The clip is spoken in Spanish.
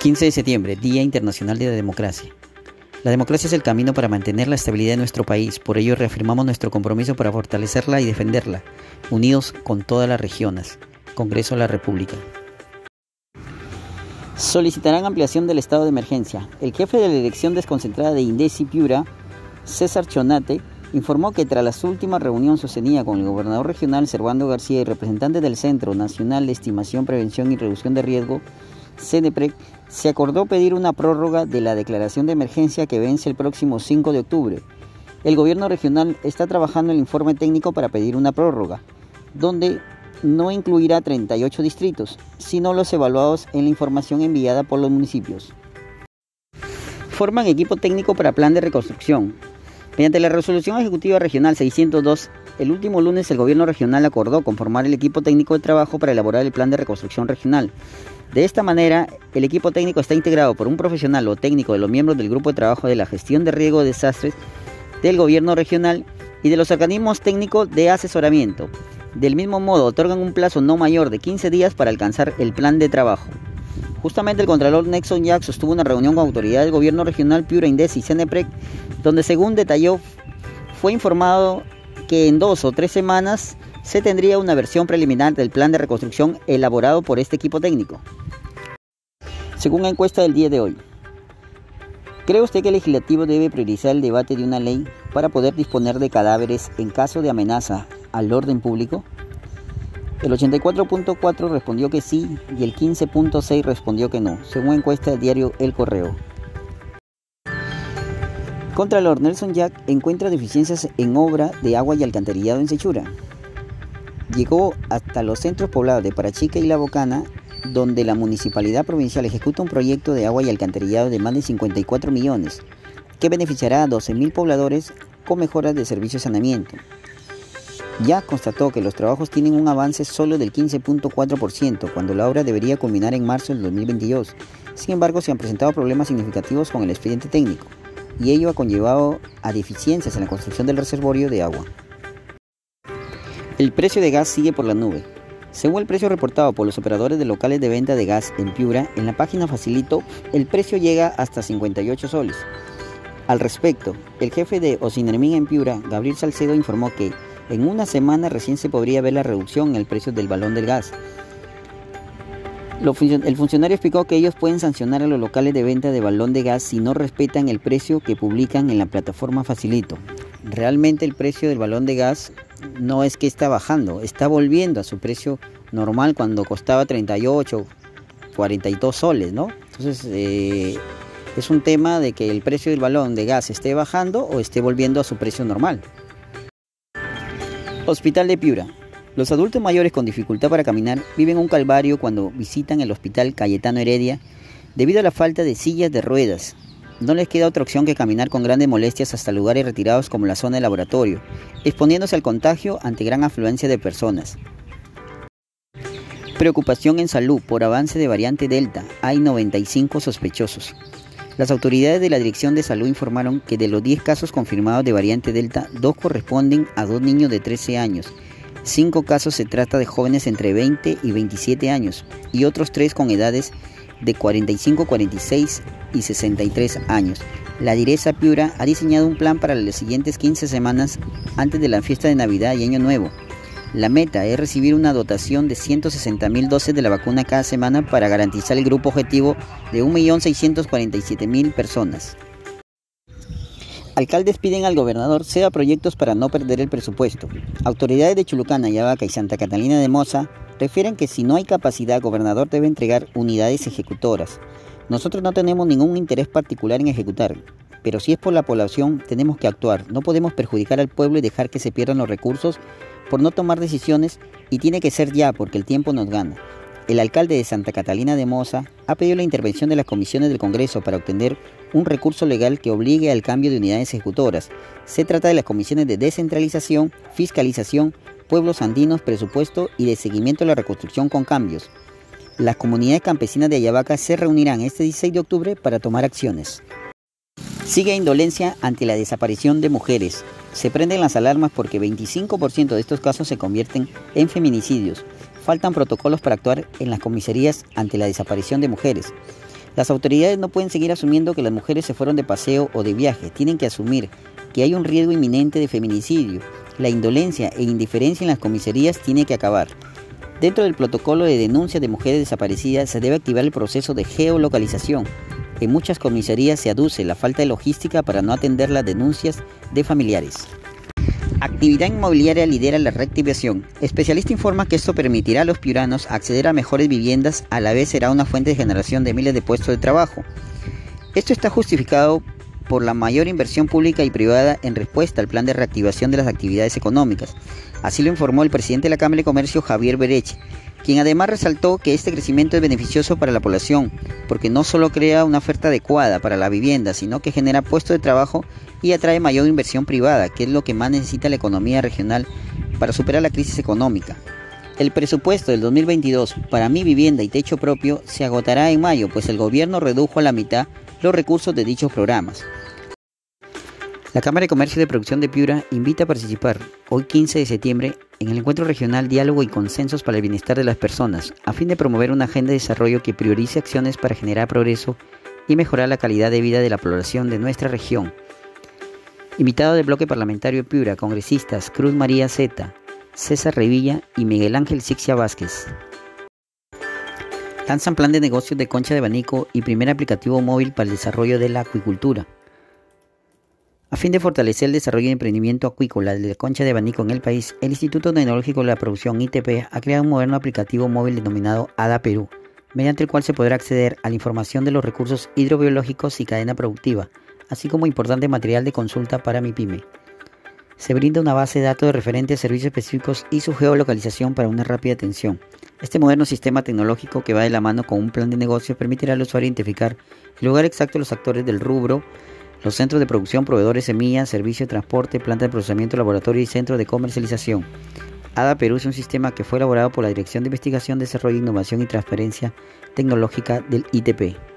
15 de septiembre, Día Internacional de la Democracia. La democracia es el camino para mantener la estabilidad de nuestro país, por ello reafirmamos nuestro compromiso para fortalecerla y defenderla, unidos con todas las regiones. Congreso de la República. Solicitarán ampliación del estado de emergencia. El jefe de la Dirección Desconcentrada de Indesi Piura, César Chonate, informó que tras la última reunión sostenida con el gobernador regional Servando García y representantes del Centro Nacional de Estimación, Prevención y Reducción de Riesgo, CNPREC, se acordó pedir una prórroga de la declaración de emergencia que vence el próximo 5 de octubre. El gobierno regional está trabajando el informe técnico para pedir una prórroga, donde no incluirá 38 distritos, sino los evaluados en la información enviada por los municipios. Forman equipo técnico para plan de reconstrucción. Mediante la resolución ejecutiva regional 602, el último lunes el gobierno regional acordó conformar el equipo técnico de trabajo para elaborar el plan de reconstrucción regional. De esta manera, el equipo técnico está integrado por un profesional o técnico de los miembros del grupo de trabajo de la gestión de riesgo de desastres del gobierno regional y de los organismos técnicos de asesoramiento. Del mismo modo, otorgan un plazo no mayor de 15 días para alcanzar el plan de trabajo. Justamente el Contralor Nexon Jack sostuvo una reunión con autoridades del gobierno regional Piura Indes y Ceneprec, donde según detalló, fue informado que en dos o tres semanas se tendría una versión preliminar del plan de reconstrucción elaborado por este equipo técnico. Según la encuesta del día de hoy, ¿cree usted que el legislativo debe priorizar el debate de una ley para poder disponer de cadáveres en caso de amenaza al orden público? El 84.4 respondió que sí y el 15.6 respondió que no, según encuesta del diario El Correo. Contralor Nelson Jack encuentra deficiencias en obra de agua y alcantarillado en Sechura. Llegó hasta los centros poblados de Parachica y La Bocana, donde la municipalidad provincial ejecuta un proyecto de agua y alcantarillado de más de 54 millones, que beneficiará a 12.000 pobladores con mejoras de servicio de saneamiento. Ya constató que los trabajos tienen un avance solo del 15.4%, cuando la obra debería culminar en marzo del 2022. Sin embargo, se han presentado problemas significativos con el expediente técnico, y ello ha conllevado a deficiencias en la construcción del reservorio de agua. El precio de gas sigue por la nube. Según el precio reportado por los operadores de locales de venta de gas en Piura, en la página Facilito, el precio llega hasta 58 soles. Al respecto, el jefe de Ocinermin en Piura, Gabriel Salcedo, informó que en una semana recién se podría ver la reducción en el precio del balón del gas. El funcionario explicó que ellos pueden sancionar a los locales de venta de balón de gas si no respetan el precio que publican en la plataforma Facilito. Realmente el precio del balón de gas no es que está bajando, está volviendo a su precio normal cuando costaba 38, 42 soles, ¿no? Entonces eh, es un tema de que el precio del balón de gas esté bajando o esté volviendo a su precio normal. Hospital de Piura. Los adultos mayores con dificultad para caminar viven un calvario cuando visitan el Hospital Cayetano Heredia debido a la falta de sillas de ruedas. No les queda otra opción que caminar con grandes molestias hasta lugares retirados como la zona de laboratorio, exponiéndose al contagio ante gran afluencia de personas. Preocupación en salud por avance de variante Delta. Hay 95 sospechosos. Las autoridades de la Dirección de Salud informaron que de los 10 casos confirmados de variante Delta, dos corresponden a dos niños de 13 años. Cinco casos se trata de jóvenes entre 20 y 27 años y otros tres con edades de 45, 46 y 63 años. La Direza Piura ha diseñado un plan para las siguientes 15 semanas antes de la fiesta de Navidad y Año Nuevo. La meta es recibir una dotación de 160.000 dosis de la vacuna cada semana para garantizar el grupo objetivo de 1.647.000 personas. Alcaldes piden al gobernador sea proyectos para no perder el presupuesto. Autoridades de Chulucana, Yavaca y Santa Catalina de Moza refieren que si no hay capacidad, gobernador debe entregar unidades ejecutoras. Nosotros no tenemos ningún interés particular en ejecutar, pero si es por la población, tenemos que actuar. No podemos perjudicar al pueblo y dejar que se pierdan los recursos por no tomar decisiones y tiene que ser ya porque el tiempo nos gana. El alcalde de Santa Catalina de Moza ha pedido la intervención de las comisiones del Congreso para obtener un recurso legal que obligue al cambio de unidades ejecutoras. Se trata de las comisiones de descentralización, fiscalización, pueblos andinos, presupuesto y de seguimiento de la reconstrucción con cambios. Las comunidades campesinas de Ayabaca se reunirán este 16 de octubre para tomar acciones. Sigue indolencia ante la desaparición de mujeres. Se prenden las alarmas porque 25% de estos casos se convierten en feminicidios. Faltan protocolos para actuar en las comisarías ante la desaparición de mujeres. Las autoridades no pueden seguir asumiendo que las mujeres se fueron de paseo o de viaje, tienen que asumir que hay un riesgo inminente de feminicidio. La indolencia e indiferencia en las comisarías tiene que acabar. Dentro del protocolo de denuncia de mujeres desaparecidas se debe activar el proceso de geolocalización. En muchas comisarías se aduce la falta de logística para no atender las denuncias de familiares. Actividad inmobiliaria lidera la reactivación. Especialista informa que esto permitirá a los piuranos acceder a mejores viviendas, a la vez será una fuente de generación de miles de puestos de trabajo. Esto está justificado por la mayor inversión pública y privada en respuesta al plan de reactivación de las actividades económicas. Así lo informó el presidente de la Cámara de Comercio, Javier Berech, quien además resaltó que este crecimiento es beneficioso para la población, porque no solo crea una oferta adecuada para la vivienda, sino que genera puestos de trabajo y atrae mayor inversión privada, que es lo que más necesita la economía regional para superar la crisis económica. El presupuesto del 2022 para mi vivienda y techo propio se agotará en mayo, pues el gobierno redujo a la mitad los recursos de dichos programas. La Cámara de Comercio de Producción de Piura invita a participar hoy 15 de septiembre en el encuentro regional Diálogo y Consensos para el Bienestar de las Personas, a fin de promover una agenda de desarrollo que priorice acciones para generar progreso y mejorar la calidad de vida de la población de nuestra región. Invitado del bloque parlamentario Piura, congresistas Cruz María Zeta, César Revilla y Miguel Ángel Sixia Vázquez. Lanzan plan de negocios de concha de abanico y primer aplicativo móvil para el desarrollo de la acuicultura. A fin de fortalecer el desarrollo de emprendimiento acuícola de la concha de abanico en el país, el Instituto Tecnológico de la Producción ITP ha creado un moderno aplicativo móvil denominado ADA Perú, mediante el cual se podrá acceder a la información de los recursos hidrobiológicos y cadena productiva, así como importante material de consulta para mi pyme. Se brinda una base de datos de referentes a servicios específicos y su geolocalización para una rápida atención. Este moderno sistema tecnológico que va de la mano con un plan de negocio permitirá al usuario identificar el lugar exacto de los actores del rubro, los centros de producción, proveedores, semillas, servicio de transporte, planta de procesamiento, laboratorio y centro de comercialización. ADA Perú es un sistema que fue elaborado por la Dirección de Investigación, Desarrollo, Innovación y Transferencia Tecnológica del ITP.